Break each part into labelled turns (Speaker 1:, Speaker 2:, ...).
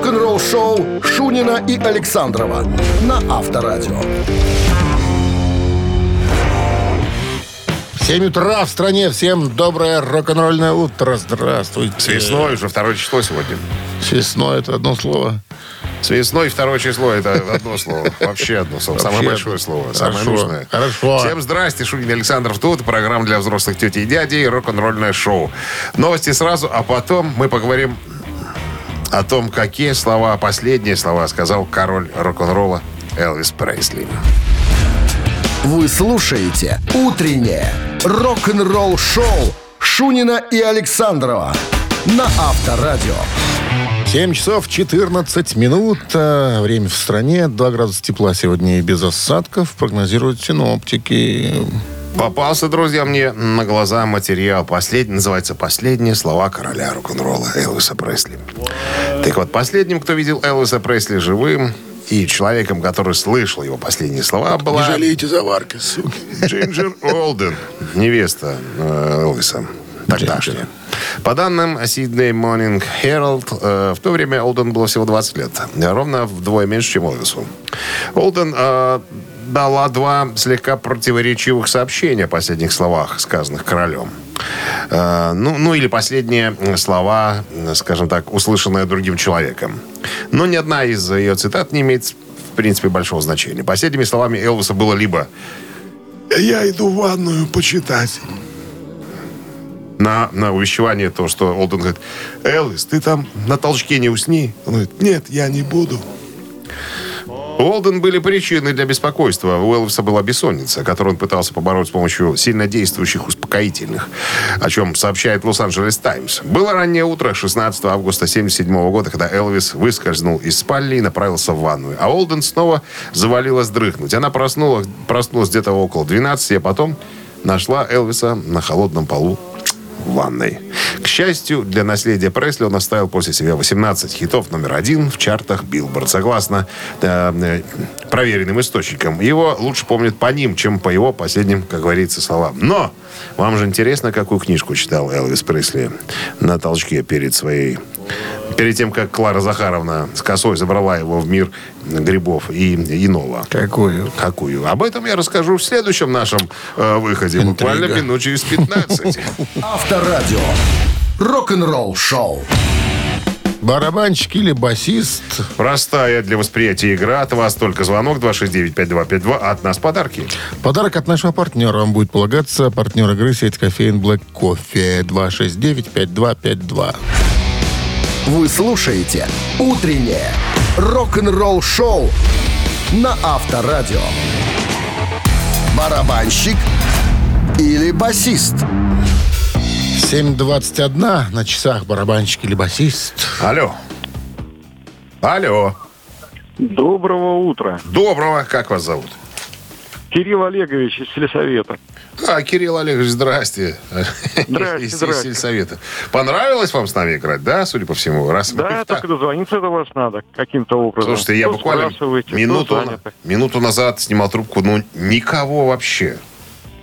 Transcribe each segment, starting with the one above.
Speaker 1: Рок-н-ролл-шоу Шунина и Александрова на Авторадио.
Speaker 2: 7 утра в стране. Всем доброе рок-н-ролльное утро. Здравствуйте.
Speaker 3: С весной уже второе число сегодня.
Speaker 2: С весной это одно слово.
Speaker 3: С весной второе число это одно слово. Вообще одно слово. Самое большое
Speaker 2: одно.
Speaker 3: слово. Самое
Speaker 2: Хорошо.
Speaker 3: нужное.
Speaker 2: Хорошо.
Speaker 3: Всем здрасте. Шунин Александров тут. Программа для взрослых тетей и дядей. Рок-н-ролльное шоу. Новости сразу, а потом мы поговорим о том, какие слова, последние слова сказал король рок-н-ролла Элвис Прейсли.
Speaker 1: Вы слушаете «Утреннее рок-н-ролл-шоу» Шунина и Александрова на Авторадио.
Speaker 2: 7 часов 14 минут. А, Время в стране. 2 градуса тепла сегодня и без осадков. Прогнозируют синоптики.
Speaker 3: Попался, друзья, мне на глаза материал. Последний, называется «Последние слова короля рок-н-ролла» Элвиса Пресли. Так вот, последним, кто видел Элвиса Пресли живым и человеком, который слышал его последние слова, была
Speaker 2: заварки,
Speaker 3: Джинджер Олден, невеста э, Элвиса. Тогдашняя. По данным Sydney Morning Herald, э, в то время Олден было всего 20 лет. Ровно вдвое меньше, чем Элвису. Олден э, дала два слегка противоречивых сообщения о последних словах, сказанных королем. Э, ну, ну, или последние слова, скажем так, услышанные другим человеком. Но ни одна из ее цитат не имеет, в принципе, большого значения. Последними словами Элвиса было либо
Speaker 4: Я иду в ванную почитать.
Speaker 3: на, на увещевание то, что Олден говорит, Элвис, ты там на толчке не усни.
Speaker 4: Он говорит, нет, я не буду.
Speaker 3: У Олден были причины для беспокойства. У Элвиса была бессонница, которую он пытался побороть с помощью сильнодействующих успокоительных, о чем сообщает Лос-Анджелес Таймс. Было раннее утро 16 августа 1977 года, когда Элвис выскользнул из спальни и направился в ванную. А Олден снова завалилась дрыхнуть. Она проснулась, проснулась где-то около 12, а потом нашла Элвиса на холодном полу ванной. К счастью, для наследия Пресли он оставил после себя 18 хитов номер один в чартах Билборд. Согласно э, э, проверенным источникам, его лучше помнят по ним, чем по его последним, как говорится, словам. Но вам же интересно, какую книжку читал Элвис Пресли на толчке перед своей... Перед тем, как Клара Захаровна с косой забрала его в мир грибов и иного.
Speaker 2: Какую?
Speaker 3: Какую? Об этом я расскажу в следующем нашем э, выходе. Буквально
Speaker 2: Интрига.
Speaker 3: минут через 15.
Speaker 1: Авторадио. Рок-н-ролл-шоу.
Speaker 2: Барабанщик или басист?
Speaker 3: Простая для восприятия игра. От вас только звонок 269-5252. От нас подарки.
Speaker 2: Подарок от нашего партнера вам будет полагаться. Партнер игры сеть кофеин Black Кофе 269-5252.
Speaker 1: Вы слушаете «Утреннее рок-н-ролл-шоу» на Авторадио. Барабанщик или басист?
Speaker 2: 7.21 на часах барабанщик или басист.
Speaker 3: Алло. Алло.
Speaker 5: Доброго утра.
Speaker 3: Доброго. Как вас зовут?
Speaker 5: Кирилл Олегович из сельсовета.
Speaker 3: А, Кирилл Олегович, здрасте.
Speaker 5: Здрасте,
Speaker 3: Из- из
Speaker 5: здрасте.
Speaker 3: сельсовета. Понравилось вам с нами играть, да, судя по всему? Раз
Speaker 5: Да,
Speaker 3: так-
Speaker 5: только дозвониться до вас надо каким-то образом.
Speaker 3: Слушайте, я
Speaker 5: То
Speaker 3: буквально
Speaker 5: сбрасываете, то
Speaker 3: минуту, минуту назад снимал трубку, ну, никого вообще.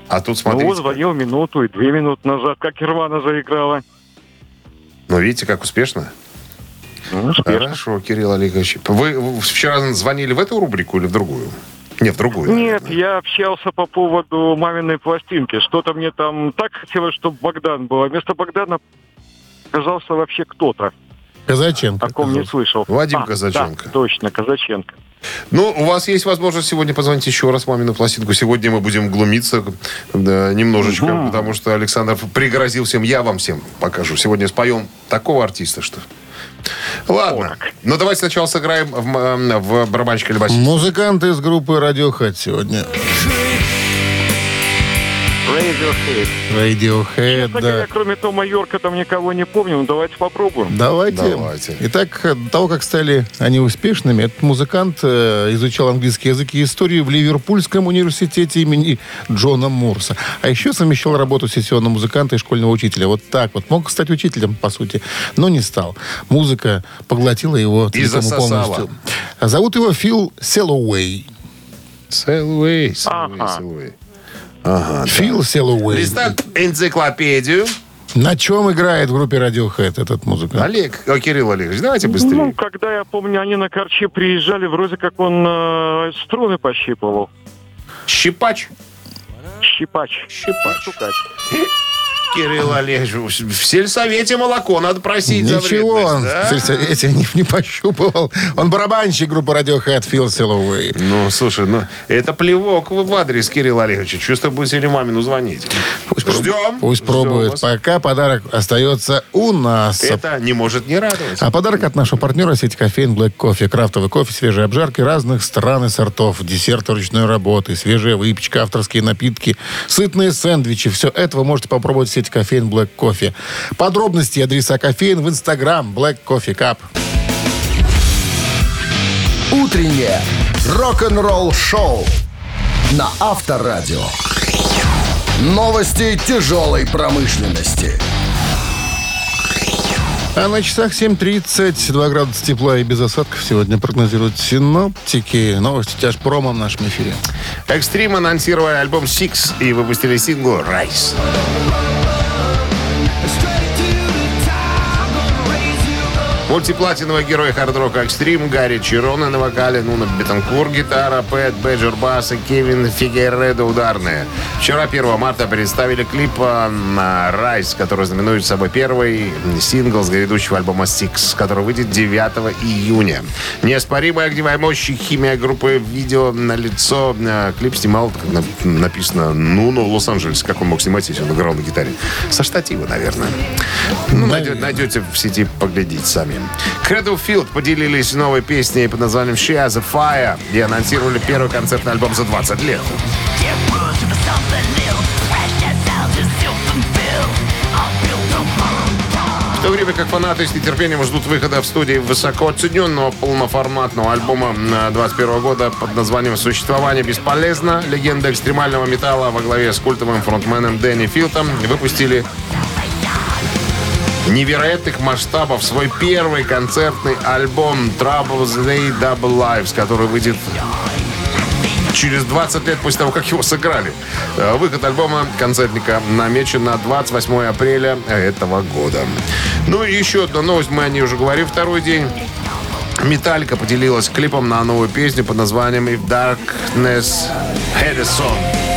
Speaker 3: А тут
Speaker 5: Ну
Speaker 3: смотрите,
Speaker 5: вот звонил минуту и две минуты назад, как Ирвана заиграла.
Speaker 3: ну, видите, как успешно?
Speaker 5: Ну, успешно.
Speaker 3: Хорошо, Кирилл Олегович. Вы вчера звонили в эту рубрику или в другую? Нет, в другую.
Speaker 5: Нет,
Speaker 3: наверное.
Speaker 5: я общался по поводу маминой пластинки. Что-то мне там так хотелось, чтобы Богдан был. А вместо Богдана оказался вообще кто-то,
Speaker 2: Казаченко.
Speaker 5: о ком не слышал.
Speaker 3: Вадим
Speaker 5: А,
Speaker 3: Казаченко.
Speaker 5: Да, точно, Казаченко.
Speaker 3: Ну, у вас есть возможность сегодня позвонить еще раз мамину пластинку. Сегодня мы будем глумиться да, немножечко,
Speaker 5: Мгм.
Speaker 3: потому что Александр пригрозил всем, я вам всем покажу. Сегодня споем такого артиста, что... Ладно. Ну, давайте сначала сыграем в, в барабанщика или басиста.
Speaker 2: Музыканты из группы Radiohead сегодня.
Speaker 5: Radiohead.
Speaker 2: Radiohead,
Speaker 5: Честно говоря,
Speaker 2: да.
Speaker 5: кроме Тома Йорка там никого не помню. Ну, давайте попробуем.
Speaker 2: Давайте.
Speaker 3: Давайте.
Speaker 2: Итак, до того, как стали они успешными, этот музыкант э, изучал английский язык и историю в Ливерпульском университете имени Джона Мурса. А еще совмещал работу сессионного музыканта и школьного учителя. Вот так вот. Мог стать учителем, по сути, но не стал. Музыка поглотила его
Speaker 3: И засосала.
Speaker 2: полностью. Зовут его Фил Селлоуэй.
Speaker 3: Селуэй,
Speaker 5: Ага.
Speaker 3: Селуэй. Ага, да.
Speaker 2: Фил Селлоуэй.
Speaker 3: Листать энциклопедию.
Speaker 2: На чем играет в группе Radiohead этот музыкант?
Speaker 3: Олег, о, Кирилл Олегович, давайте
Speaker 5: Ну,
Speaker 3: быстрее.
Speaker 5: когда я помню, они на Корче приезжали, вроде как он э, струны пощипывал.
Speaker 3: Щипач.
Speaker 5: Щипач.
Speaker 3: Щипач.
Speaker 5: Стукач.
Speaker 3: Кирилл Олегович, в сельсовете молоко надо просить за
Speaker 2: Ничего,
Speaker 3: вредность,
Speaker 2: он
Speaker 3: да?
Speaker 2: в сельсовете не, не пощупывал. Он барабанщик группы Radiohead Фил Силовый.
Speaker 3: Ну, слушай, ну, это плевок в адрес Кирилла Олеговича. Чувство будет сегодня мамину звонить. Ждем.
Speaker 2: Пусть
Speaker 3: Ждем
Speaker 2: пробует.
Speaker 3: вас.
Speaker 2: Пока подарок остается у нас.
Speaker 3: Это не может не радовать.
Speaker 2: А подарок от нашего партнера сети кофеин Black Coffee. Крафтовый кофе, свежие обжарки разных стран и сортов, десерты ручной работы, свежая выпечка, авторские напитки, сытные сэндвичи. Все это вы можете попробовать в сети кофеин Black Coffee. Подробности и адреса кофеин в инстаграм Black Coffee Cup.
Speaker 1: Утреннее рок-н-ролл-шоу на Авторадио. Новости тяжелой промышленности.
Speaker 2: А на часах 7.30, 2 градуса тепла и без осадков сегодня прогнозируют синоптики. Новости тяжпромом в нашем эфире.
Speaker 3: Экстрим анонсировали альбом Six и выпустили сингл Rise. Мультиплатиновый герой хард-рока Экстрим, Гарри Чироне на вокале, Нуна Бетанкур гитара, Пэт Бэджер бас и Кевин Фигередо ударные. Вчера, 1 марта, представили клип а, на Rise, который знаменует собой первый сингл с грядущего альбома Six, который выйдет 9 июня. Неоспоримая огневая мощь и химия группы видео на лицо. А, Клип снимал, как на- написано, Нуно в Лос-Анджелесе. Как он мог снимать, если он играл на гитаре? Со штатива, наверное. Ну, найдете, найдете в сети, поглядеть сами. Field поделились новой песней под названием Has a Fire и анонсировали первый концертный альбом за 20 лет. В то время как фанаты с нетерпением ждут выхода в студии высоко оцененного полноформатного альбома 2021 года под названием «Существование бесполезно», легенда экстремального металла во главе с культовым фронтменом Дэнни Филтом выпустили невероятных масштабов свой первый концертный альбом Troubles They Double Lives, который выйдет через 20 лет после того, как его сыграли. Э, Выход альбома концертника намечен на 28 апреля этого года. Ну и еще одна новость, мы о ней уже говорим второй день. Металлика поделилась клипом на новую песню под названием If Darkness Had a Song.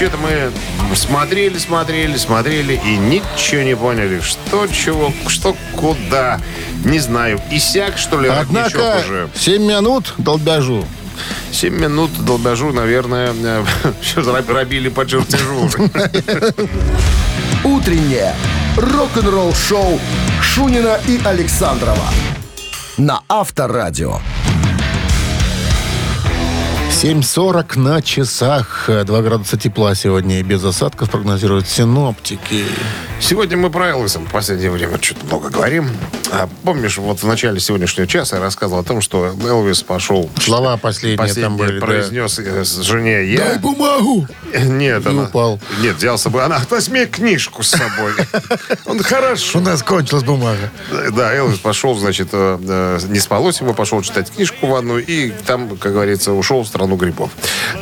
Speaker 3: Что-то мы смотрели, смотрели, смотрели и ничего не поняли. Что, чего, что, куда. Не знаю. Исяк, что ли,
Speaker 2: Однако
Speaker 3: уже?
Speaker 2: 7 минут долбяжу.
Speaker 3: 7 минут долбежу, наверное, все рабили по чертежу.
Speaker 1: Утреннее рок-н-ролл-шоу Шунина и Александрова на Авторадио.
Speaker 2: 7.40 на часах. 2 градуса тепла сегодня и без осадков прогнозируют синоптики.
Speaker 3: Сегодня мы про Элвиса в последнее время что-то много говорим. А помнишь, вот в начале сегодняшнего часа я рассказывал о том, что Элвис пошел...
Speaker 2: Слова последние там были, да.
Speaker 3: произнес э, с жене я...
Speaker 2: Дай бумагу!
Speaker 3: Нет,
Speaker 2: И
Speaker 3: она...
Speaker 2: упал.
Speaker 3: Нет, взял с собой. Она, возьми книжку с собой. Он хорошо.
Speaker 2: У нас кончилась бумага.
Speaker 3: Да, Элвис пошел, значит, э, э, не спалось ему, пошел читать книжку в одну и там, как говорится, ушел в страну грибов.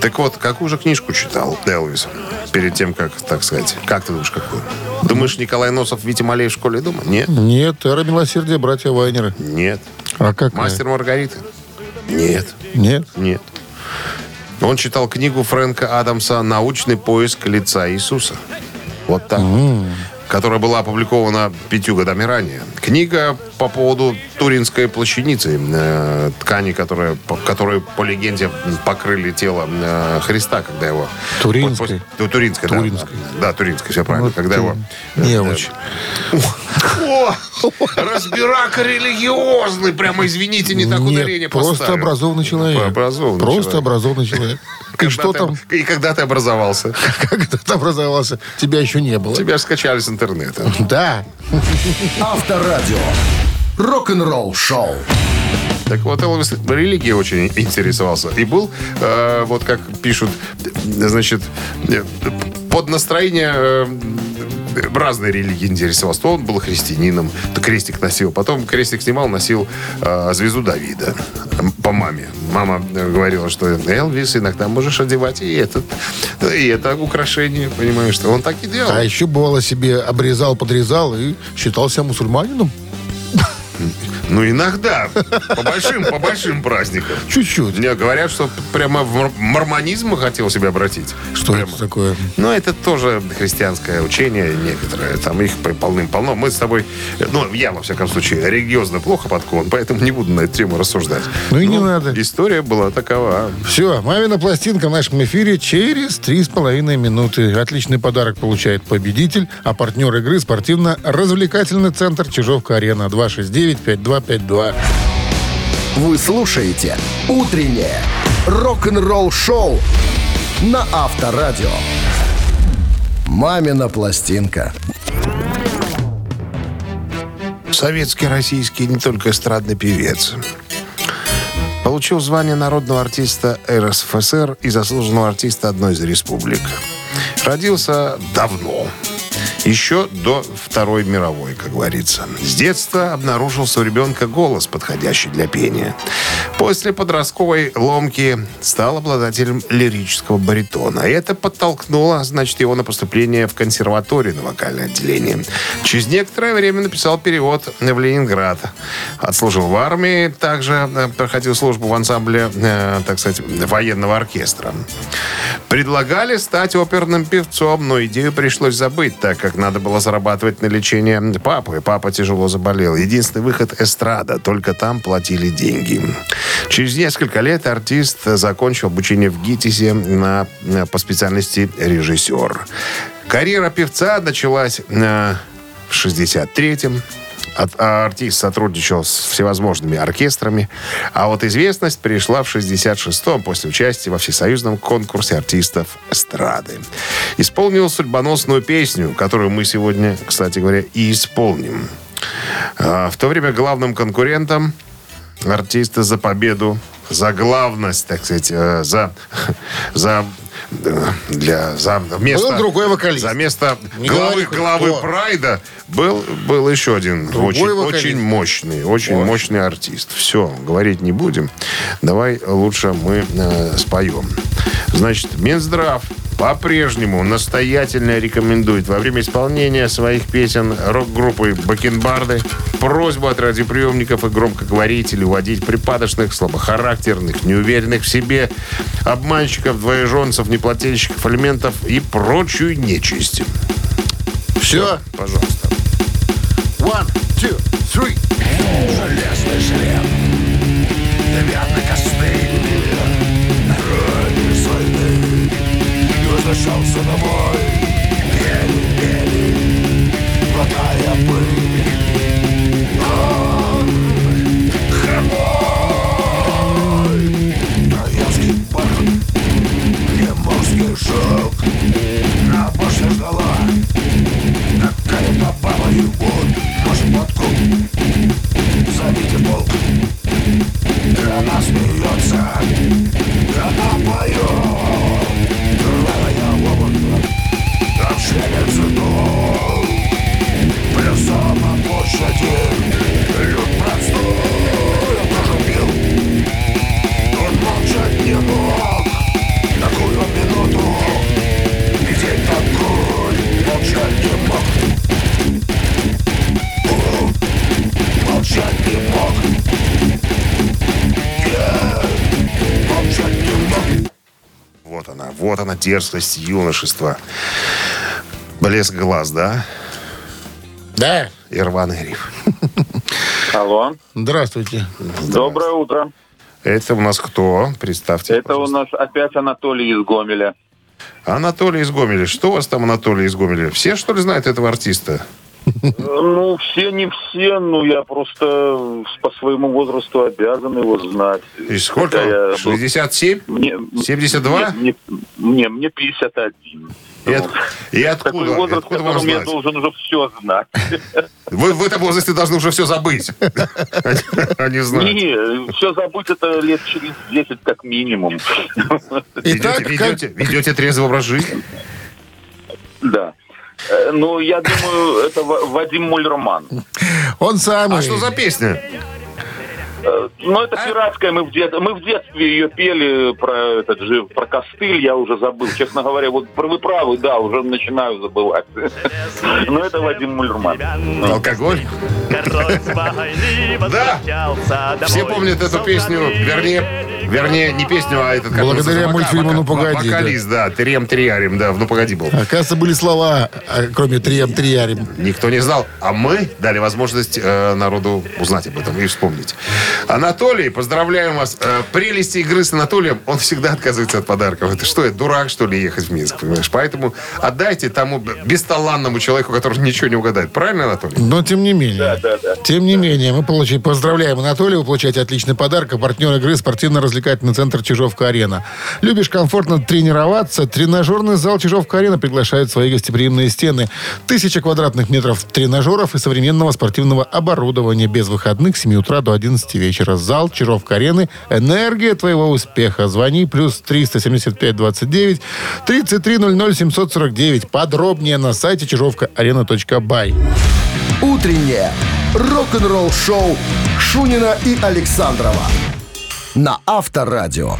Speaker 3: Так вот, какую же книжку читал Элвис перед тем, как, так сказать, как ты думаешь, какую? Думаешь, Николай Носов, Витя Малей в школе дома? Нет,
Speaker 2: Нет, эра милосердия, братья Вайнеры.
Speaker 3: нет.
Speaker 2: А как?
Speaker 3: Мастер Маргарита? Нет,
Speaker 2: Нет.
Speaker 3: нет. Он читал книгу Фрэнка Адамса «Научный поиск лица Иисуса». Вот так. Которая была опубликована пятью годами ранее. Книга по поводу Туринской плащаницы, э, ткани, которая, по- которую, по легенде, покрыли тело э, Христа, когда его...
Speaker 2: Туринской?
Speaker 3: после- ну, Туринской, да.
Speaker 2: Туринской.
Speaker 3: Да, Туринской, все правильно.
Speaker 2: Вот
Speaker 3: когда
Speaker 2: ты
Speaker 3: его...
Speaker 2: Неуч.
Speaker 3: О, разбирака религиозный, прямо, извините, не так
Speaker 2: Нет,
Speaker 3: ударение
Speaker 2: просто
Speaker 3: поставил.
Speaker 2: образованный человек.
Speaker 3: Образованный
Speaker 2: Просто
Speaker 3: человек.
Speaker 2: образованный человек. И
Speaker 3: Когда
Speaker 2: что
Speaker 3: ты-
Speaker 2: там,
Speaker 3: И когда ты образовался?
Speaker 2: как ты образовался, тебя еще не было.
Speaker 3: Тебя же скачали с интернета.
Speaker 2: Да.
Speaker 1: Авторадио. Рок-н-ролл-шоу.
Speaker 3: Так вот, Элвис религией очень интересовался. И был, э, вот как пишут, значит, э, под настроение э, разные религии интересовался. То он был христианином, то крестик носил. Потом крестик снимал, носил э, звезду Давида по маме. Мама э, говорила, что Элвис иногда можешь одевать и этот, и это украшение, понимаешь, что он так и делал.
Speaker 2: А еще бывало себе обрезал, подрезал и считался мусульманином.
Speaker 3: Ну, иногда. По большим, по большим праздникам.
Speaker 2: Чуть-чуть.
Speaker 3: Мне говорят, что прямо в мор- мормонизм хотел себя обратить.
Speaker 2: Что
Speaker 3: Прямо.
Speaker 2: это такое?
Speaker 3: Ну, это тоже христианское учение некоторое. Там их полным-полно. Мы с тобой, ну, я, во всяком случае, религиозно плохо подкован, поэтому не буду на эту тему рассуждать.
Speaker 2: Ну и не надо.
Speaker 3: История была такова.
Speaker 2: Все, мамина пластинка в нашем эфире через три с половиной минуты. Отличный подарок получает победитель, а партнер игры спортивно-развлекательный центр Чижовка-Арена 269-5252.
Speaker 1: Вы слушаете «Утреннее рок-н-ролл-шоу» на Авторадио. «Мамина пластинка».
Speaker 3: Советский, российский, не только эстрадный певец. Получил звание народного артиста РСФСР и заслуженного артиста одной из республик. Родился давно. Еще до Второй мировой, как говорится. С детства обнаружился у ребенка голос, подходящий для пения. После подростковой ломки стал обладателем лирического баритона. И это подтолкнуло, значит, его на поступление в консерваторию на вокальное отделение. Через некоторое время написал перевод в Ленинград. Отслужил в армии, также э, проходил службу в ансамбле, э, так сказать, военного оркестра. Предлагали стать оперным певцом, но идею пришлось забыть, так как надо было зарабатывать на лечение папы. Папа тяжело заболел. Единственный выход – эстрада. Только там платили деньги. Через несколько лет артист закончил обучение в ГИТИСе на, на- по специальности режиссер. Карьера певца началась э, в 63-м. От- а артист сотрудничал с всевозможными оркестрами. А вот известность пришла в 66-м после участия во всесоюзном конкурсе артистов эстрады. Исполнил судьбоносную песню, которую мы сегодня, кстати говоря, и исполним. А, В то время главным конкурентом артиста за победу, за главность, так сказать, э, за, за э, для за место,
Speaker 2: Был другой вокалист.
Speaker 3: за место
Speaker 2: Не
Speaker 3: главы,
Speaker 2: говори
Speaker 3: главы
Speaker 2: кто.
Speaker 3: Прайда был, был еще один
Speaker 2: Другой
Speaker 3: очень,
Speaker 2: вокалист.
Speaker 3: очень мощный, очень мощный артист. Все, говорить не будем. Давай лучше мы э, споем. Значит, Минздрав по-прежнему настоятельно рекомендует во время исполнения своих песен рок-группы «Бакенбарды» просьбу от радиоприемников и громкоговорителей уводить припадочных, слабохарактерных, неуверенных в себе, обманщиков, двоеженцев, неплательщиков алиментов и прочую нечисть.
Speaker 2: Все.
Speaker 3: Пожалуйста.
Speaker 2: One, two, three.
Speaker 4: Домой.
Speaker 3: Дерзость юношества. Блеск глаз, да?
Speaker 2: Да.
Speaker 3: И рваный риф.
Speaker 5: Алло.
Speaker 2: Здравствуйте.
Speaker 5: Доброе утро.
Speaker 3: Это у нас кто? Представьте.
Speaker 5: Это у нас опять Анатолий из Гомеля.
Speaker 3: Анатолий из Гомеля. Что у вас там, Анатолий из Гомеля? Все, что ли, знают этого артиста?
Speaker 5: Ну, все не все, но я просто по своему возрасту обязан его знать.
Speaker 3: И сколько?
Speaker 5: Я был-
Speaker 3: 67?
Speaker 5: Мне,
Speaker 3: 72?
Speaker 5: Мне, мне, мне 51.
Speaker 3: И, от- и
Speaker 5: Такой
Speaker 3: откуда,
Speaker 5: возраст,
Speaker 3: откуда вам
Speaker 5: котором я
Speaker 3: знать?
Speaker 5: должен уже все знать.
Speaker 3: Вы в этом возрасте должны уже все забыть. А не знать.
Speaker 5: Не, все забыть это лет через 10 как минимум.
Speaker 2: Итак,
Speaker 3: Ведете,
Speaker 2: как-
Speaker 3: ведете трезвый образ жизни?
Speaker 5: Да.
Speaker 6: Э, Ну, я думаю, это Ва- Вадим Мульроман.
Speaker 2: Он самый.
Speaker 3: А что за песня?
Speaker 6: Э, Ну, это пиратская, мы в, дет- мы в детстве ее пели про этот же, про костыль, я уже забыл. Честно говоря, вот вы правы, да, уже начинаю забывать. Но это Вадим Мульроман.
Speaker 3: Алкоголь? Да. Все помнят эту песню, вернее, вернее, не песню, а этот...
Speaker 2: Благодаря
Speaker 3: называется,
Speaker 2: мультфильму «Ну, погоди»,
Speaker 3: Вокалист, да, Терем Триарим, да, в «Ну, погоди» был.
Speaker 2: Оказывается, были слова, а, кроме трием триарим.
Speaker 3: Никто не знал. А мы дали возможность э, народу узнать об этом и вспомнить. Анатолий, поздравляем вас. Э, прелести игры с Анатолием, он всегда отказывается от подарков. Это что, это дурак, что ли, ехать в Минск, понимаешь? Поэтому отдайте тому бесталанному человеку, который ничего не угадает. Правильно, Анатолий?
Speaker 2: Но тем не менее.
Speaker 6: Да, да, да.
Speaker 2: Тем не менее, мы получаем, поздравляем Анатолия, вы получаете отличный подарок. А партнер игры спортивно-развлекательный центр Чижовка-Арена. Любишь комфортно тренироваться? Тренажерный зал Чижовка-Арена приглашает в свои гостеприимные стены. Тысяча квадратных метров тренажеров и современного спортивного оборудования без выходных с 7 утра до 11 вечера. Зал Чижовка-Арены. Энергия твоего успеха. Звони плюс 375 29 33 00 749. Подробнее на сайте чижовка-арена.бай.
Speaker 1: Утреннее рок-н-ролл-шоу Шунина и Александрова на Авторадио.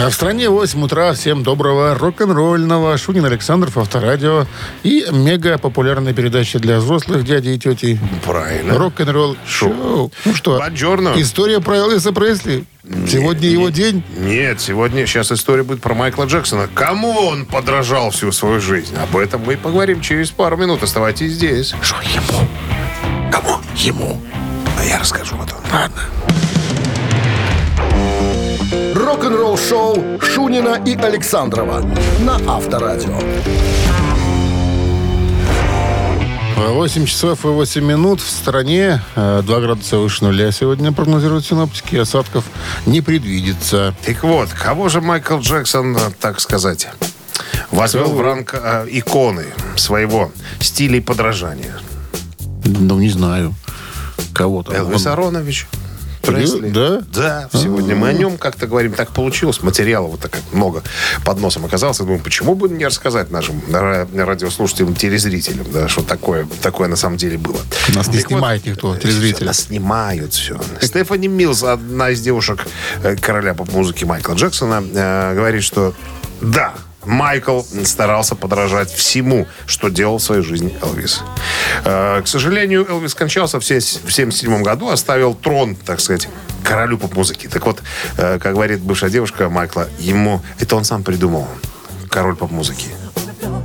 Speaker 2: А в стране 8 утра. Всем доброго рок-н-ролльного. Шунин Александров, Авторадио. И мега популярная передача для взрослых дядей и тетей.
Speaker 3: Правильно.
Speaker 2: Рок-н-ролл шоу. Ну что,
Speaker 3: Бонжорно.
Speaker 2: история про Элвиса Пресли. Сегодня его день.
Speaker 3: Нет, сегодня сейчас история будет про Майкла Джексона. Кому он подражал всю свою жизнь? Об этом мы и поговорим через пару минут. Оставайтесь здесь.
Speaker 2: Что ему? Кому? Ему.
Speaker 3: А я расскажу потом.
Speaker 2: Ладно.
Speaker 1: Рок-н-ролл-шоу Шунина и Александрова на Авторадио.
Speaker 2: 8 часов и 8 минут в стране. э, 2 градуса выше нуля сегодня прогнозируют синоптики. Осадков не предвидится.
Speaker 3: Так вот, кого же Майкл Джексон, э, так сказать, возвел в ранг э, иконы своего стиля и подражания?
Speaker 2: Ну, не знаю. Кого там.
Speaker 3: Элвис
Speaker 2: Он-
Speaker 3: Аронович. Пресли.
Speaker 2: да?
Speaker 3: Да, сегодня мы о нем как-то говорим. Так получилось. Материала вот так много под носом оказалось. Я думаю, почему бы не рассказать нашим ра- радиослушателям, телезрителям, да, что такое, такое на самом деле было.
Speaker 2: Нас не
Speaker 3: Так вот,
Speaker 2: снимает никто,
Speaker 3: э,
Speaker 2: телезрители.
Speaker 3: Нас снимают все. Стефани Милс, одна из девушек э, короля поп-музыки Майкла Джексона, э, говорит, что да, Майкл старался подражать всему, что делал в своей жизни Элвис. Э, К сожалению, Элвис скончался в се- в 77 году, оставил трон, так сказать, королю поп-музыки. Так вот, э, как говорит бывшая девушка Майкла, ему это он сам придумал, король поп-музыки.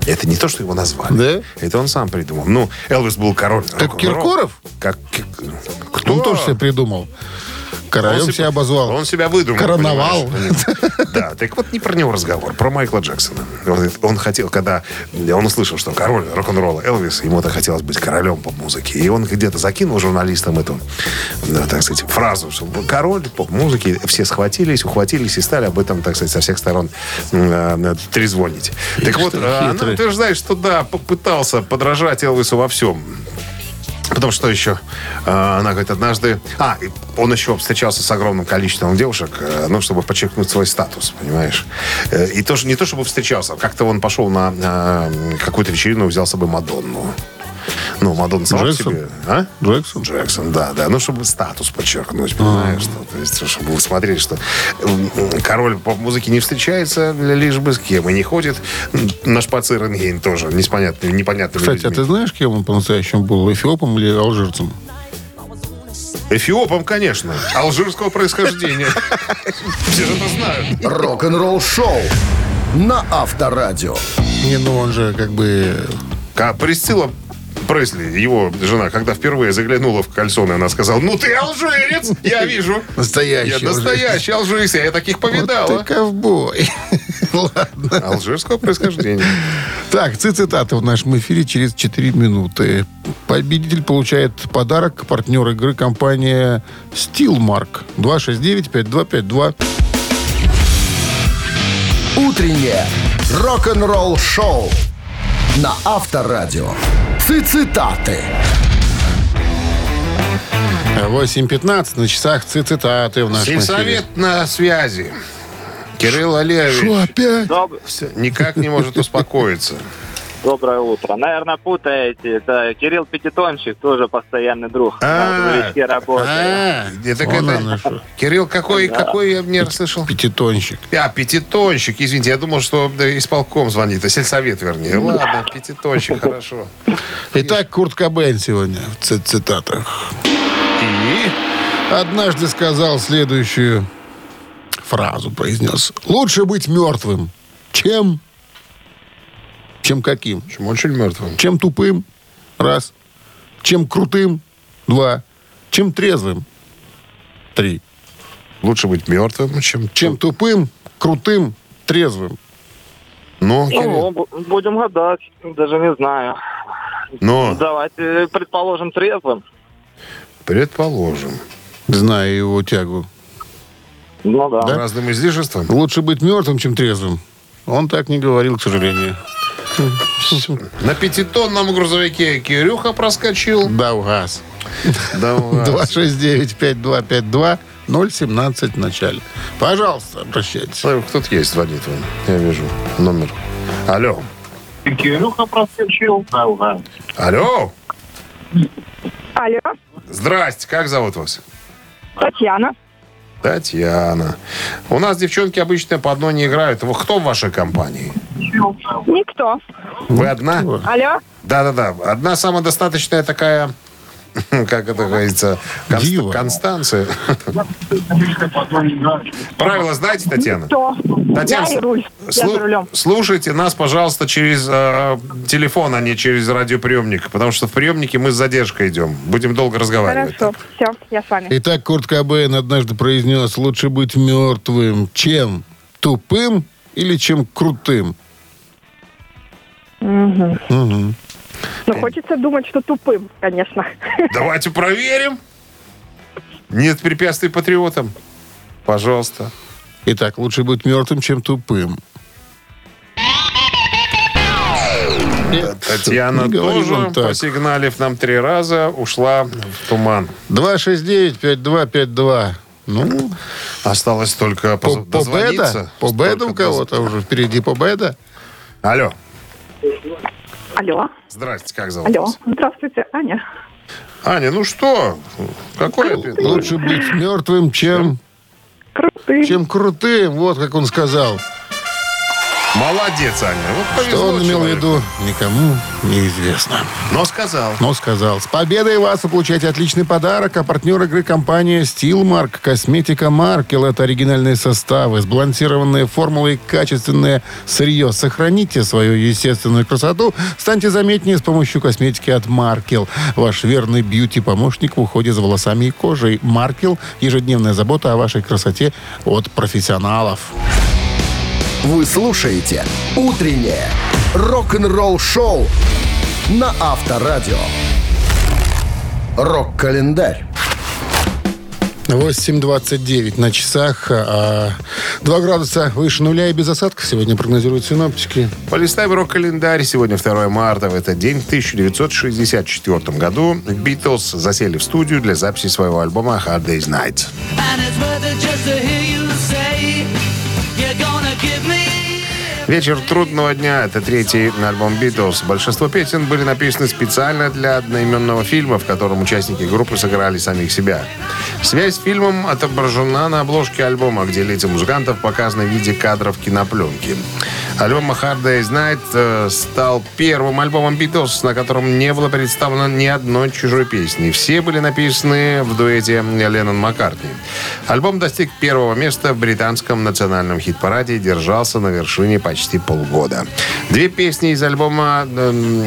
Speaker 3: Это не то, что его назвали.
Speaker 2: Да?
Speaker 3: Это он сам придумал. Ну, Элвис был король.
Speaker 2: Как. Киркоров?
Speaker 3: Как кто?
Speaker 2: Он тоже себе придумал. Королем
Speaker 3: Он
Speaker 2: себя обозвал.
Speaker 3: Он себя выдумал.
Speaker 2: Короновал.
Speaker 3: Да, так вот не про него разговор, про Майкла Джексона. Он, он хотел, когда он услышал, что король рок-н-ролла Элвис, ему-то хотелось быть королем поп-музыки. И он где-то закинул журналистам эту, да, так сказать, фразу, что король поп-музыки. Все схватились, ухватились и стали об этом, так сказать, со всех сторон э, трезвонить. Так вот,
Speaker 2: что
Speaker 3: э, она
Speaker 2: хитрый.
Speaker 3: утверждает, что да, попытался подражать Элвису во всем. Потому что еще э, она говорит, однажды... А, он еще встречался с огромным количеством девушек, э, ну, чтобы подчеркнуть свой статус, понимаешь? Э, и тоже не то, чтобы встречался, как-то он пошел на какую-то вечерину и взял с собой Мадонну. Ну, Мадонна сама по
Speaker 2: Джексон?
Speaker 3: себе... А?
Speaker 2: Джексон?
Speaker 3: Джексон, да, да. Ну, чтобы статус подчеркнуть, понимаешь? Что, то есть, чтобы вы смотрели, что король поп-музыки не встречается лишь бы с кем и не ходит м, на шпациринген тоже, непонятными
Speaker 2: Кстати, а
Speaker 3: людьми.
Speaker 2: ты знаешь, кем он по-настоящему был? Эфиопом или алжирцем?
Speaker 3: Эфиопом, конечно. Алжирского происхождения. Все же это знают.
Speaker 1: Рок-н-ролл-шоу на Авторадио.
Speaker 2: Не, ну он же как бы...
Speaker 3: Присцилла Пресли, его жена, когда впервые заглянула в кальсоны, она сказала, ну ты алжирец, я вижу.
Speaker 2: Настоящий
Speaker 3: Я настоящий алжирец, я таких
Speaker 2: Вот ты
Speaker 3: повидала.
Speaker 2: ковбой. Ладно.
Speaker 3: Алжирского происхождения.
Speaker 2: Так, цитаты в нашем эфире через 4 минуты. Победитель получает подарок. Партнер игры компания Stillmark. 269-5252.
Speaker 1: Утреннее рок-н-ролл-шоу на Авторадио. Цитаты.
Speaker 2: 8.15 на часах цитаты в нашем эфире.
Speaker 3: Сельсовет на связи. Кирилл Олегович
Speaker 2: Что опять?
Speaker 3: Никак не может успокоиться.
Speaker 6: Доброе утро. Наверное, путаете. Это Кирилл Пятитончик, тоже постоянный друг.
Speaker 3: А,
Speaker 6: работает.
Speaker 2: А,
Speaker 3: Это
Speaker 2: вон
Speaker 3: это-. Кирилл, какой, какой я не расслышал?
Speaker 2: Пятитонщик.
Speaker 3: А, пятитонщик, извините, я думал, что исполком звонит, а сельсовет, вернее. Ладно, пятитонщик, хорошо.
Speaker 2: Итак, Курт Кобейн сегодня в цитатах.
Speaker 3: И
Speaker 2: Однажды сказал следующую фразу, произнес. Лучше быть мертвым, чем... Чем каким?
Speaker 3: чем очень мертвым.
Speaker 2: Чем тупым? Раз. Чем крутым? Два. Чем трезвым? Три.
Speaker 3: Лучше быть мертвым, чем...
Speaker 2: Чем тупым, крутым, трезвым?
Speaker 3: Ну,
Speaker 6: Ну, бу- будем гадать. Даже не знаю.
Speaker 3: ну,
Speaker 6: Давайте предположим трезвым.
Speaker 3: предположим.
Speaker 2: Знаю его тягу.
Speaker 6: Ну да.
Speaker 3: Разным излишеством.
Speaker 2: Лучше быть мертвым, чем трезвым. Он так не говорил, к сожалению.
Speaker 3: На пятитонном грузовике Кирюха проскочил.
Speaker 2: Да, угас.
Speaker 3: Да, ладно.
Speaker 2: 269-5252 017 в начале. Пожалуйста, обращайтесь.
Speaker 3: Ой, Кто-то есть, звонит вон. Я вижу номер. Алло.
Speaker 6: Кирюха проскочил. Да, да.
Speaker 3: Алло.
Speaker 7: Алло,
Speaker 3: Здрасте, как зовут вас?
Speaker 7: Татьяна.
Speaker 3: Татьяна. У нас девчонки обычно по одной не играют. Кто в вашей компании?
Speaker 7: Никто.
Speaker 3: Вы одна?
Speaker 7: Алло?
Speaker 3: Да-да-да. Одна самодостаточная такая, как это говорится, конст-
Speaker 2: Дива.
Speaker 3: Констанция. Правила знаете, Татьяна?
Speaker 7: Кто?
Speaker 3: Татьяна,
Speaker 7: Я руль. Я
Speaker 3: слу-
Speaker 7: за рулем.
Speaker 3: слушайте нас, пожалуйста, через э, телефон, а не через радиоприемник, потому что в приемнике мы с задержкой идем. Будем долго разговаривать.
Speaker 7: Хорошо. Все, я с вами.
Speaker 2: Итак, Курт Кобейн однажды произнес, лучше быть мертвым, чем тупым или чем крутым. Мгм.
Speaker 7: Но хочется думать, что тупым, конечно.
Speaker 3: Давайте проверим. Нет препятствий патриотам. Пожалуйста.
Speaker 2: Итак, лучше быть мертвым, чем тупым. Нет,
Speaker 3: Татьяна
Speaker 2: не говорит
Speaker 3: тоже, посигналив нам три раза, ушла в туман.
Speaker 2: 269-5252. Ну,
Speaker 3: Осталось только
Speaker 2: по, по беда? По беда
Speaker 3: Столько
Speaker 2: у кого-то уже впереди по беда?
Speaker 3: Алло.
Speaker 7: Алло.
Speaker 3: Здрасте, как зовут
Speaker 7: Алло.
Speaker 3: вас?
Speaker 7: Здравствуйте, Аня.
Speaker 3: Аня, ну что? Какой ответ?
Speaker 2: Лучше быть мертвым, чем,
Speaker 7: Крутый.
Speaker 2: чем крутым. Вот как он сказал.
Speaker 3: Молодец, Аня. Вот
Speaker 2: Что он имел в виду, никому неизвестно.
Speaker 3: Но сказал.
Speaker 2: Но сказал. С победой вас вы получаете отличный подарок. А партнер игры компания Stillmark. Косметика Маркел. Это оригинальные составы, сбалансированные формулы и качественное сырье. Сохраните свою естественную красоту. Станьте заметнее с помощью косметики от Маркел. Ваш верный бьюти-помощник в уходе за волосами и кожей. Маркел. Ежедневная забота о вашей красоте от профессионалов.
Speaker 1: Вы слушаете «Утреннее рок-н-ролл-шоу» на Авторадио. Рок-календарь.
Speaker 2: 8.29 на часах. а, 2 градуса выше нуля и без осадков сегодня прогнозируют синоптики.
Speaker 3: Полистаем рок-календарь. Сегодня 2 марта. В этот день, в 1964 году, Битлз засели в студию для записи своего альбома «Hard Day's Night». «Вечер трудного дня» — это третий альбом «Битлз». Большинство песен были написаны специально для одноименного фильма, в котором участники группы сыграли самих себя. Связь с фильмом отображена на обложке альбома, где лица музыкантов показаны в виде кадров кинопленки. Альбом «Hard Day's Night» э, стал первым альбомом «Битлз», на котором не было представлено ни одной чужой песни. Все были написаны в дуэте Леннон-Маккартни. Альбом достиг первого места в британском национальном хит-параде и держался на вершине почти полгода. Две песни из альбома эм,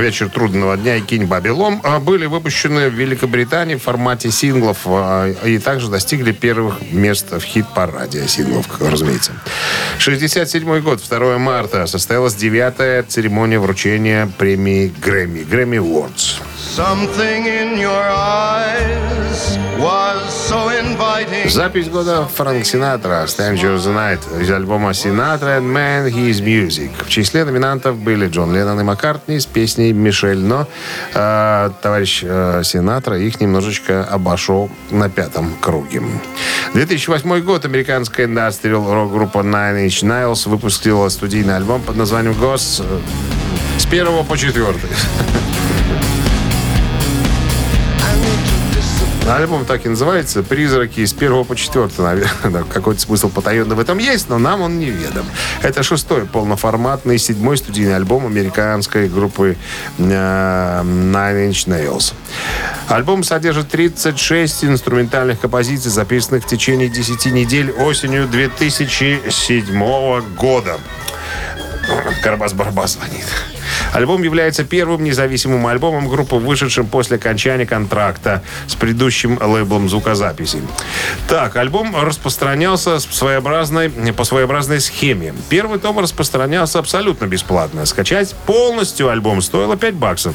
Speaker 3: «Вечер трудного дня» и «Кинь Бабилом» э, были выпущены в Великобритании в формате синглов э, и также достигли первых мест в хит-параде синглов, разумеется. 67 год, 2 марта, состоялась девятая церемония вручения премии Грэмми, Грэмми Awards.
Speaker 8: Your.
Speaker 3: Запись года Франк Синатра «Stranger the Night» из альбома «Sinatra and Man His Music». В числе номинантов были Джон Леннон и Маккартни с песней «Мишель», но э, товарищ э, Синатра их немножечко обошел на пятом круге. 2008 год американская индастриал рок-группа Nine Inch Nails выпустила студийный альбом под названием «Гос» с первого по четвертый. Альбом так и называется «Призраки с первого по четвертый». Наверное, да, какой-то смысл потаенный в этом есть, но нам он неведом. Это шестой полноформатный, седьмой студийный альбом американской группы э, Nine Inch Nails. Альбом содержит 36 инструментальных композиций, записанных в течение 10 недель осенью 2007 года. Карабас-Барабас звонит. Альбом является первым независимым альбомом группы, вышедшим после окончания контракта с предыдущим лейблом звукозаписи. Так, альбом распространялся с своеобразной, по своеобразной схеме. Первый том распространялся абсолютно бесплатно. Скачать полностью альбом стоило 5 баксов.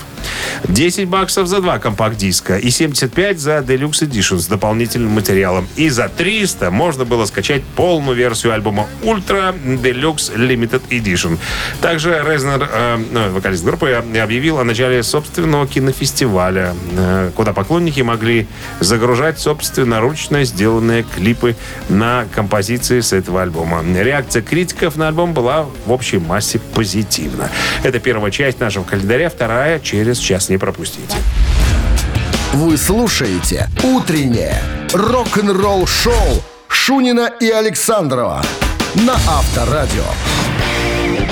Speaker 3: 10 баксов за два компакт-диска и 75 за Deluxe Edition с дополнительным материалом. И за 300 можно было скачать полную версию альбома Ultra Deluxe Limited Edition. Также Резнер, э, ну, вокалист группы, объявил о начале собственного кинофестиваля, э, куда поклонники могли загружать собственноручно сделанные клипы на композиции с этого альбома. Реакция критиков на альбом была в общей массе позитивна. Это первая часть нашего календаря, вторая через час не пропустите.
Speaker 1: Вы слушаете «Утреннее рок-н-ролл-шоу» Шунина и Александрова на Авторадио.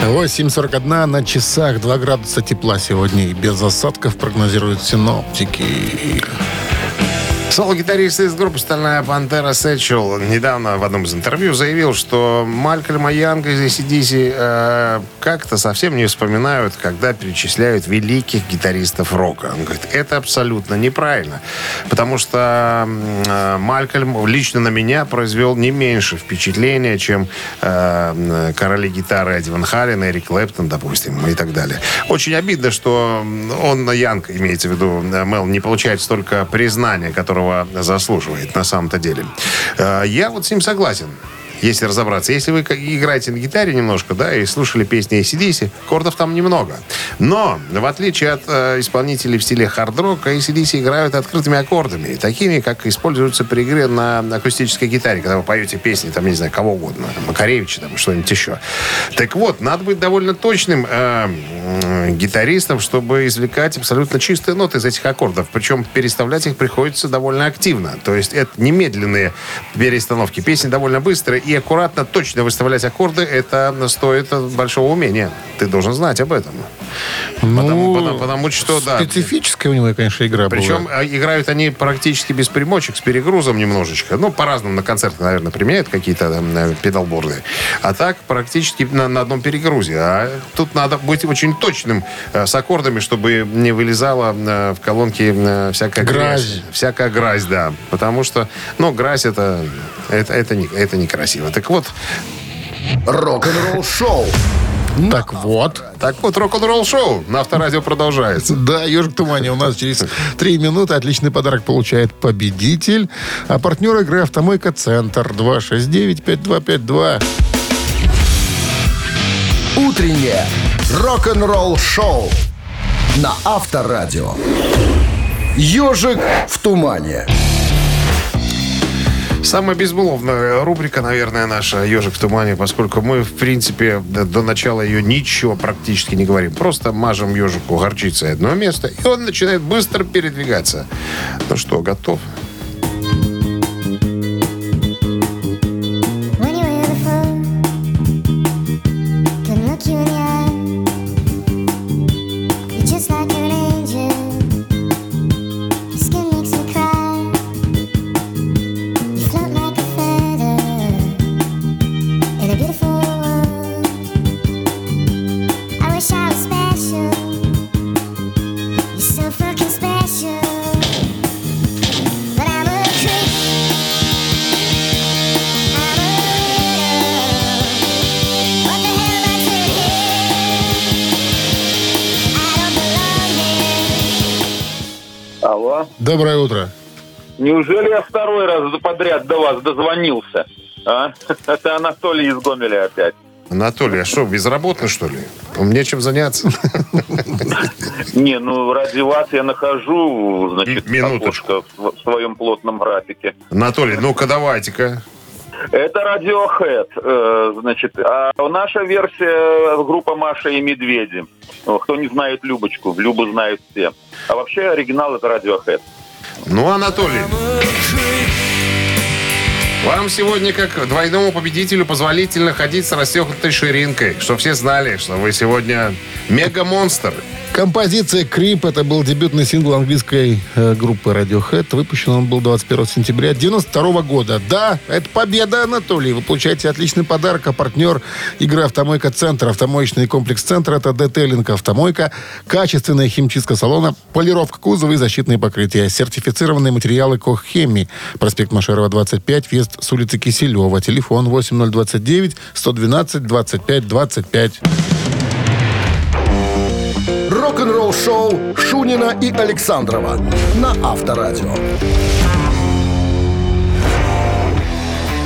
Speaker 2: 8.41 на часах, 2 градуса тепла сегодня и без осадков прогнозируют синоптики.
Speaker 3: Соло-гитарист из группы «Стальная пантера» Сэтчел недавно в одном из интервью заявил, что Малькольма Янга из ACDC э, как-то совсем не вспоминают, когда перечисляют великих гитаристов рока. Он говорит, это абсолютно неправильно, потому что э, Малькольм лично на меня произвел не меньше впечатления, чем э, короли гитары Эдди Ван Хален, Эрик Клэптон, допустим, и так далее. Очень обидно, что он, Янг, имеется в виду э, Мел, не получает столько признания, которого заслуживает на самом-то деле. Э, Я вот с ним согласен если разобраться. Если вы играете на гитаре немножко, да, и слушали песни ACDC, аккордов там немного. Но, в отличие от э, исполнителей в стиле хард-рока, ACDC играют открытыми аккордами, такими, как используются при игре на акустической гитаре, когда вы поете песни, там, не знаю, кого угодно, Макаревича, там, что-нибудь еще. Так вот, надо быть довольно точным э, м, гитаристом, чтобы извлекать абсолютно чистые ноты из этих аккордов. Причем переставлять их приходится довольно активно. То есть это немедленные перестановки. Песни довольно быстрые. И аккуратно, точно выставлять аккорды, это стоит большого умения. Ты должен знать об этом. Потому, потому- потому что, да.
Speaker 2: Специфическая у него, конечно, игра
Speaker 3: Причем
Speaker 2: была.
Speaker 3: играют они практически без примочек, с перегрузом немножечко. Ну, по-разному на концертах, наверное, применяют какие-то там, э, педалборды. А так практически на, на одном перегрузе. А тут надо быть очень точным э, с аккордами, чтобы не вылезала э, в колонки э, всякая грязь.
Speaker 2: Грязь.
Speaker 3: Всякая грязь, да. Потому что, ну, грязь это, это, это, не, это некрасиво. Так вот,
Speaker 1: Рок-н-ролл-шоу
Speaker 2: Так вот.
Speaker 3: так вот, рок-н-ролл шоу на Авторадио продолжается.
Speaker 2: Да, «Ежик в тумане» у нас через три минуты. Отличный подарок получает победитель. А партнер игры «Автомойка Центр» 269-5252.
Speaker 1: «Утреннее рок-н-ролл-шоу» на Авторадио. «Ежик в тумане».
Speaker 3: Самая безмолвная рубрика, наверное, наша «Ежик в тумане», поскольку мы, в принципе, до, начала ее ничего практически не говорим. Просто мажем ежику горчицей одно место, и он начинает быстро передвигаться. Ну что, готов?
Speaker 8: When
Speaker 6: Неужели я второй раз подряд до вас дозвонился? А? Это Анатолий из Гомеля опять.
Speaker 3: Анатолий, а что, безработный, что ли? Мне чем заняться?
Speaker 6: Не, ну ради вас я нахожу, значит, окошко в своем плотном графике.
Speaker 3: Анатолий, ну-ка давайте-ка.
Speaker 6: Это Radiohead, э, значит, а наша версия группа Маша и Медведи. Кто не знает Любочку, Любу знают все. А вообще оригинал это Radiohead.
Speaker 3: Ну, Анатолий, вам сегодня, как двойному победителю, позволительно ходить с расстегнутой ширинкой, что все знали, что вы сегодня мега-монстр.
Speaker 2: Композиция «Крип» — это был дебютный сингл английской э, группы Radiohead. Выпущен он был 21 сентября 92 года. Да, это победа, Анатолий. Вы получаете отличный подарок, а партнер игры «Автомойка Центр». Автомоечный комплекс «Центр» — это детейлинг «Автомойка», качественная химчистка салона, полировка кузова и защитные покрытия, сертифицированные материалы «Коххеми». Проспект Машерова, 25, въезд с улицы Киселева. Телефон 8029 112 25 25.
Speaker 1: Рок-н-ролл шоу Шунина и Александрова на Авторадио.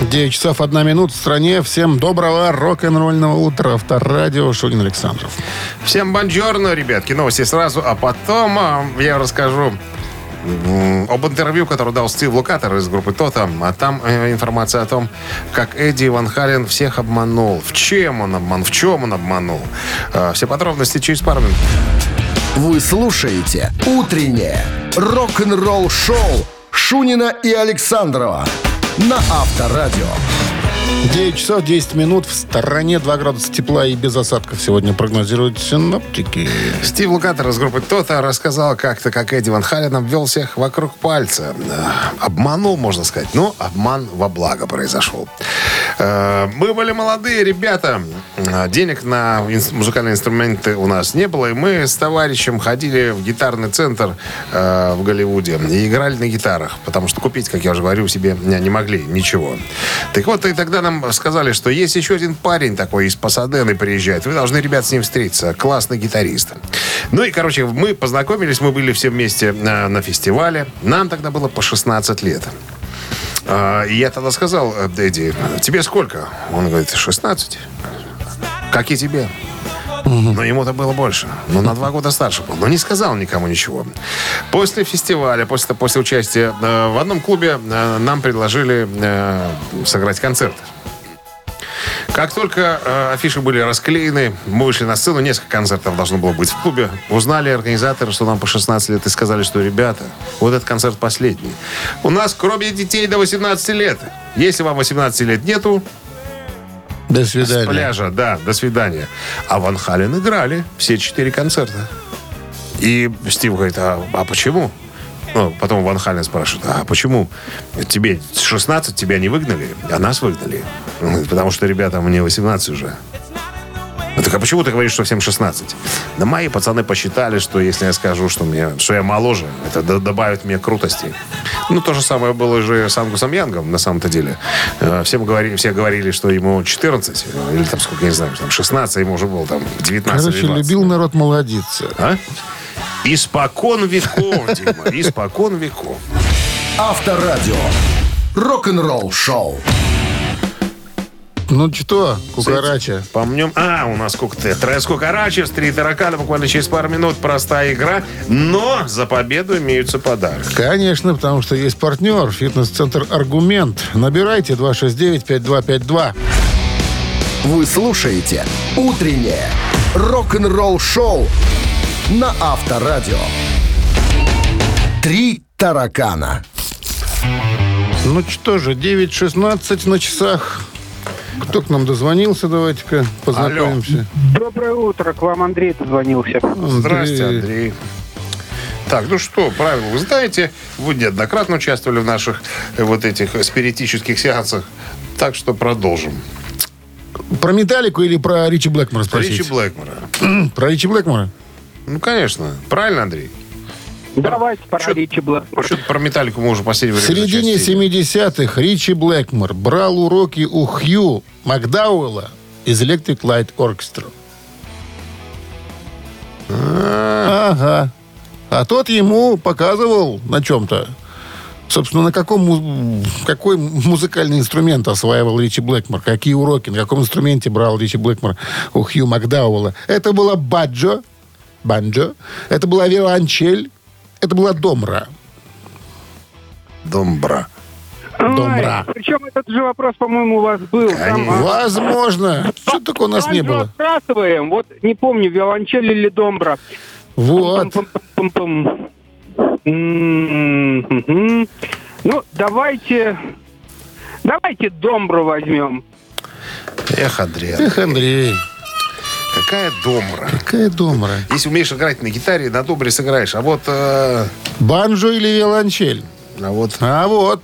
Speaker 2: 9 часов 1 минут в стране. Всем доброго рок-н-ролльного утра. Авторадио Шунин Александров.
Speaker 3: Всем бонжорно, ребятки. Новости сразу, а потом а, я расскажу об интервью, которое дал Стив Лукатер из группы Тотам. А там э, информация о том, как Эдди Ван Хален всех обманул. В чем он обманул, в чем он обманул. Э, все подробности через пару минут.
Speaker 1: Вы слушаете «Утреннее рок-н-ролл-шоу» Шунина и Александрова на Авторадио.
Speaker 2: 9 часов 10 минут. В стороне 2 градуса тепла и без осадков сегодня прогнозируют синоптики.
Speaker 3: Стив Лукатер из группы Тота рассказал как-то, как Эдди Ван Хален обвел всех вокруг пальца. Э, Обманул, можно сказать. Но обман во благо произошел. Э, Мы были молодые ребята. Э, Денег на музыкальные инструменты у нас не было. И мы с товарищем ходили в гитарный центр э, в Голливуде и играли на гитарах. Потому что купить, как я уже говорил, себе не могли ничего. Так вот, и тогда нам сказали, что есть еще один парень такой из Пасадены приезжает. Вы должны, ребят, с ним встретиться. Классный гитарист. Ну и, короче, мы познакомились, мы были все вместе на, на фестивале. Нам тогда было по 16 лет. А, И я тогда сказал э, Эдди, тебе сколько? Он говорит, 16. Как и тебе. Но ему-то было больше. Ну, на два года старше был. Но не сказал никому ничего. После фестиваля, после, после участия э, в одном клубе э, нам предложили сыграть концерт. Как только э, афиши были расклеены, мы вышли на сцену, несколько концертов должно было быть в клубе. Узнали организаторы, что нам по 16 лет, и сказали, что, ребята, вот этот концерт последний. У нас, кроме детей до 18 лет, если вам 18 лет нету,
Speaker 2: До
Speaker 3: с
Speaker 2: свидания.
Speaker 3: пляжа, да, до свидания. А Ван Хален играли все четыре концерта. И Стив говорит, а, а почему? Ну, потом Ван Хален спрашивает, а почему тебе 16, тебя не выгнали, а нас выгнали? Потому что, ребята, мне 18 уже. Так а почему ты говоришь, что всем 16? Да мои пацаны посчитали, что если я скажу, что, мне, что я моложе, это добавит мне крутости. Ну, то же самое было же с Ангусом Янгом, на самом-то деле. Э, Всем говорили, все говорили, что ему 14, э, или там сколько, не знаю, там 16, а ему уже было там 19
Speaker 2: Короче,
Speaker 3: или 20.
Speaker 2: любил народ молодиться.
Speaker 3: А? Испокон веков, Дима, испокон веков.
Speaker 1: Авторадио. Рок-н-ролл шоу.
Speaker 2: Ну что, кукарача?
Speaker 3: Помнем. А, у нас коктейль. Трес Кукарачев, три таракана. Буквально через пару минут. Простая игра. Но за победу имеются подарки.
Speaker 2: Конечно, потому что есть партнер. Фитнес-центр «Аргумент». Набирайте 269-5252.
Speaker 1: Вы слушаете «Утреннее рок-н-ролл шоу» на Авторадио. Три таракана.
Speaker 2: Ну что же, 9.16 на часах. Кто к нам дозвонился? Давайте-ка познакомимся.
Speaker 9: Доброе утро, к вам Андрей дозвонился.
Speaker 3: Здрасте, Андрей. Так, ну что, правила вы знаете. Вы неоднократно участвовали в наших э, вот этих спиритических сеансах. Так что продолжим.
Speaker 2: Про Металлику или про Ричи Блэкмора спросить?
Speaker 3: Ричи Блэкмора.
Speaker 2: Про Ричи Блэкмора?
Speaker 3: Ну, конечно. Правильно, Андрей?
Speaker 9: Давайте про Ричи Блэкмора.
Speaker 3: Что-то про металлику мы уже в последнее
Speaker 2: В середине
Speaker 3: зачастили.
Speaker 2: 70-х Ричи Блэкмор брал уроки у Хью Макдауэлла из Electric Light Orchestra. Ага. А тот ему показывал на чем-то Собственно, на каком, какой музыкальный инструмент осваивал Ричи Блэкмор? Какие уроки? На каком инструменте брал Ричи Блэкмор у Хью Макдауэлла? Это была баджо, банджо, это была виолончель, это была домра.
Speaker 3: Домбра.
Speaker 2: Домбра.
Speaker 9: Причем этот же вопрос, по-моему, у вас был. Там, а,
Speaker 2: Возможно. Что такое у нас не было?
Speaker 9: отбрасываем. Вот не помню, виолончель или домбра.
Speaker 2: Вот.
Speaker 9: Ну, давайте... Давайте домбру возьмем.
Speaker 3: Эх, Андрей,
Speaker 2: Эх, Андрей,
Speaker 3: какая домбра.
Speaker 2: какая домра.
Speaker 3: Если умеешь играть на гитаре, на домбре сыграешь. А вот... э,
Speaker 2: Банджо или виолончель?
Speaker 3: а вот...
Speaker 2: А вот.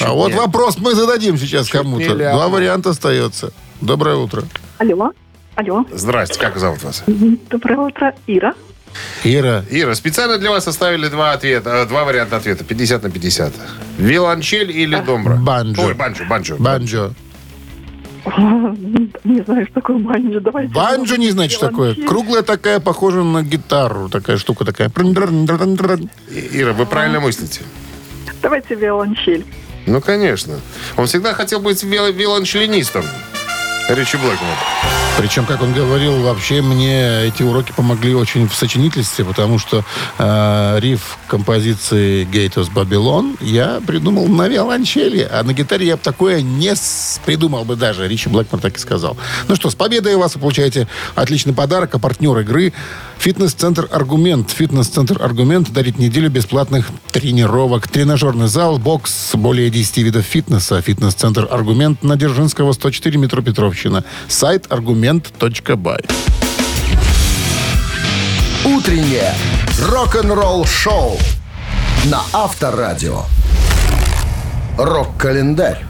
Speaker 2: а вот
Speaker 3: не-
Speaker 2: вопрос мы зададим сейчас кому-то. Два варианта остается. Доброе утро.
Speaker 7: Алло. Алло.
Speaker 3: Здрасте, как зовут вас?
Speaker 7: Доброе утро, Ира.
Speaker 2: Ира.
Speaker 3: Ира, специально для вас составили два ответа, э, два варианта ответа, 50 на 50. Виолончель или домбра?
Speaker 2: Банджо.
Speaker 3: Ой, банджо, банджо.
Speaker 2: Банджо.
Speaker 7: Не знаю, что такое банджо. Давайте.
Speaker 2: Банджо не знаю, что такое. Круглая такая, похожа на гитару. Такая штука такая.
Speaker 3: Ира, вы правильно мыслите.
Speaker 7: Давайте виолончель.
Speaker 3: Ну, конечно. Он всегда хотел быть виол- виолончелинистом. Ричи Блэкмор.
Speaker 2: Причем, как он говорил, вообще мне эти уроки помогли очень в сочинительстве, потому что э, риф композиции «Гейтос Babylon я придумал на виолончели, а на гитаре я бы такое не придумал бы даже. Ричи Блэкмор так и сказал. Ну что, с победой вас вы получаете отличный подарок, а партнер игры «Фитнес-центр Аргумент». «Фитнес-центр Аргумент» дарит неделю бесплатных тренировок. Тренажерный зал, бокс, более 10 видов фитнеса. «Фитнес-центр Аргумент» на Дзержинского, 104, метро Петровщина. Сайт аргумент.бай.
Speaker 1: Утреннее рок-н-ролл-шоу на Авторадио. Рок-календарь.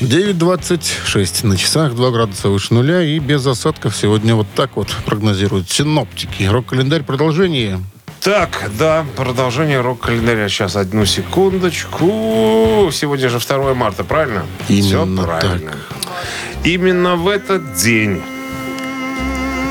Speaker 2: 9.26 на часах, 2 градуса выше нуля и без осадков сегодня вот так вот прогнозируют синоптики. Рок-календарь продолжение.
Speaker 3: Так, да, продолжение рок-календаря. Сейчас, одну секундочку. Сегодня же 2 марта, правильно?
Speaker 2: Именно
Speaker 3: Всё правильно. Именно в этот день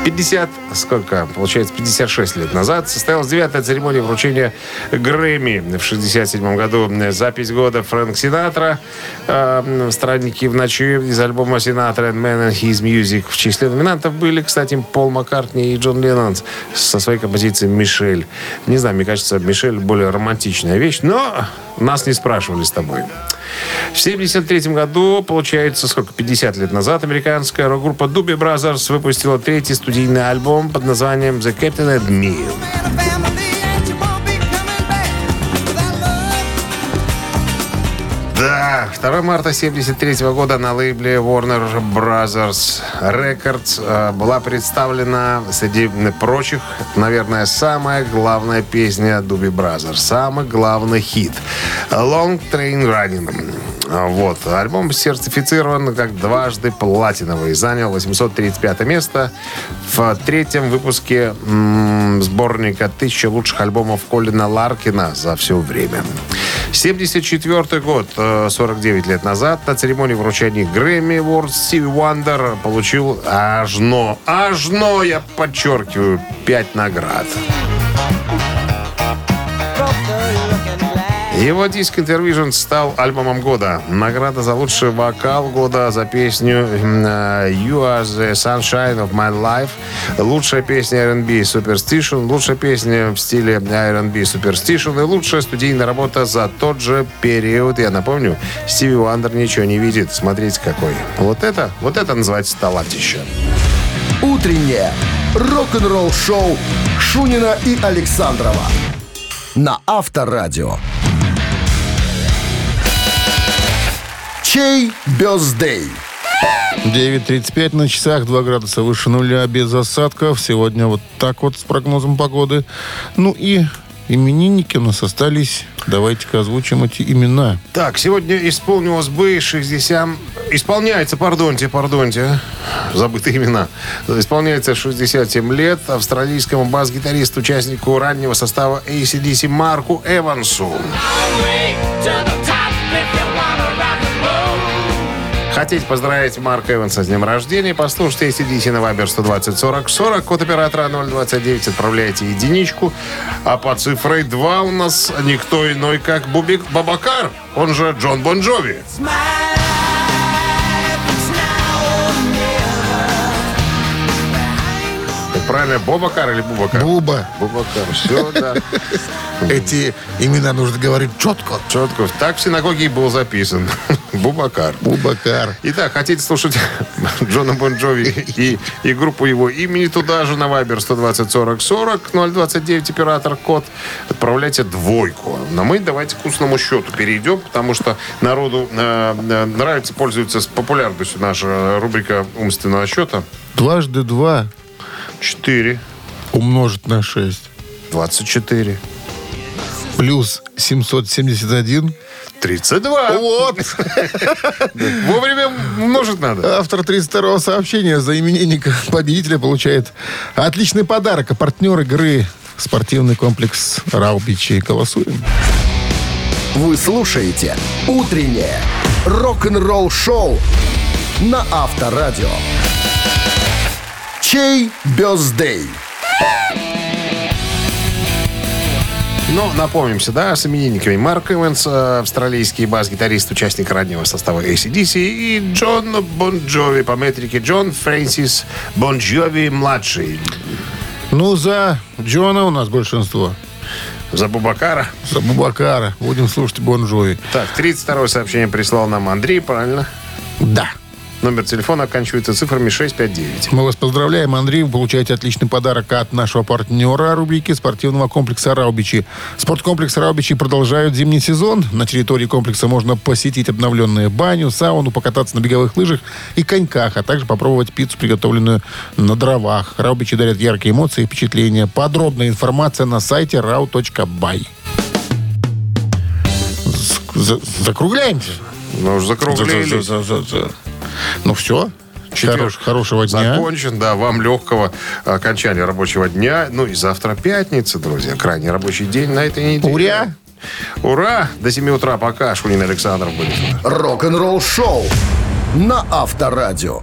Speaker 3: 50, сколько? Получается, 56 лет назад состоялась девятая церемония вручения Грэмми. В 67 году запись года Фрэнк Синатра э, «Странники в ночи» из альбома Синатра and Man and His Music. В числе номинантов были, кстати, Пол Маккартни и Джон Леннон со своей композицией «Мишель». Не знаю, мне кажется, «Мишель» более романтичная вещь, но нас не спрашивали с тобой. В 1973 году, получается, сколько, 50 лет назад, американская рок-группа Doobie Brothers выпустила третий студийный альбом под названием «The Captain and Me». Да, 2 марта 73 года на лейбле Warner Brothers Records э, была представлена среди прочих, наверное, самая главная песня Дуби Brothers, самый главный хит Long Train Running. Вот. Альбом сертифицирован как дважды платиновый. Занял 835 место в третьем выпуске сборника «Тысяча лучших альбомов Колина Ларкина за все время». 74 год, э, 49 лет назад, на церемонии вручения Грэмми Awards Стиви Уандер получил аж но, аж но, я подчеркиваю, 5 наград. Его диск Intervision стал альбомом года. Награда за лучший вокал года за песню э, You Are the Sunshine of My Life. Лучшая песня R&B Superstition. Лучшая песня в стиле R&B Superstition. И лучшая студийная работа за тот же период. Я напомню, Стиви Уандер ничего не видит. Смотрите какой. Вот это, вот это называется талантище.
Speaker 1: Утреннее рок-н-ролл-шоу Шунина и Александрова на Авторадио. Чей бездей?
Speaker 2: 9.35 на часах, 2 градуса выше нуля, без осадков. Сегодня вот так вот с прогнозом погоды. Ну и именинники у нас остались. Давайте-ка озвучим эти имена.
Speaker 3: Так, сегодня исполнилось бы 60... Исполняется, пардонте, пардонте. Забытые имена. Исполняется 67 лет австралийскому бас-гитаристу, участнику раннего состава ACDC Марку Эвансу. Хотите поздравить Марка Эванса с днем рождения? Послушайте ACDC на Вайбер 120 40 40. Код оператора 029. Отправляйте единичку. А по цифрой 2 у нас никто иной, как Бубик Бабакар. Он же Джон Бон Джови. Правильно, Бобакар или Бубакар?
Speaker 2: Буба.
Speaker 3: Бубакар. Все, да.
Speaker 2: Эти имена нужно говорить четко.
Speaker 3: Четко. Так в синагоге и был записан. Бубакар.
Speaker 2: Бубакар.
Speaker 3: Итак, хотите слушать Джона Бон Джови и, и группу его имени туда же на Вайбер 120 40 40 029 оператор код. Отправляйте двойку. Но мы давайте к устному счету перейдем, потому что народу э, э, нравится, пользуется популярностью наша рубрика умственного счета.
Speaker 2: Дважды два
Speaker 3: 4,
Speaker 2: умножить на 6
Speaker 3: 24,
Speaker 2: плюс 771.
Speaker 3: 32.
Speaker 2: Вот.
Speaker 3: Вовремя множить надо.
Speaker 2: Автор 32-го сообщения за именинника победителя получает отличный подарок. А партнер игры спортивный комплекс Раубичи. Голосуем.
Speaker 1: Вы слушаете «Утреннее рок-н-ролл-шоу» на Авторадио. Чей birthday?
Speaker 3: Ну, напомнимся, да, с именинниками Марк Эванс, э, австралийский бас-гитарист, участник раннего состава AC/DC, и Джон Бон Джови по метрике Джон Фрэнсис Бон Джови младший.
Speaker 2: Ну, за Джона у нас большинство.
Speaker 3: За Бубакара.
Speaker 2: За Бубакара. Будем слушать Бон Джови.
Speaker 3: Так, 32 сообщение прислал нам Андрей, правильно?
Speaker 2: Да.
Speaker 3: Номер телефона оканчивается цифрами 659.
Speaker 2: Мы вас поздравляем, Андрей. Вы получаете отличный подарок от нашего партнера рубрики спортивного комплекса «Раубичи». Спорткомплекс «Раубичи» продолжают зимний сезон. На территории комплекса можно посетить обновленную баню, сауну, покататься на беговых лыжах и коньках, а также попробовать пиццу, приготовленную на дровах. «Раубичи» дарят яркие эмоции и впечатления. Подробная информация на сайте rau.by. За- Закругляемся.
Speaker 3: Мы уже закруглились.
Speaker 2: Ну все.
Speaker 3: Четверг
Speaker 2: Хорош- хорошего дня.
Speaker 3: Закончен, да. Вам легкого окончания рабочего дня. Ну и завтра пятница, друзья. Крайний рабочий день на этой неделе.
Speaker 2: Уря!
Speaker 3: Ура! До 7 утра пока. Шунин Александров будет.
Speaker 1: Рок-н-ролл-шоу на Авторадио.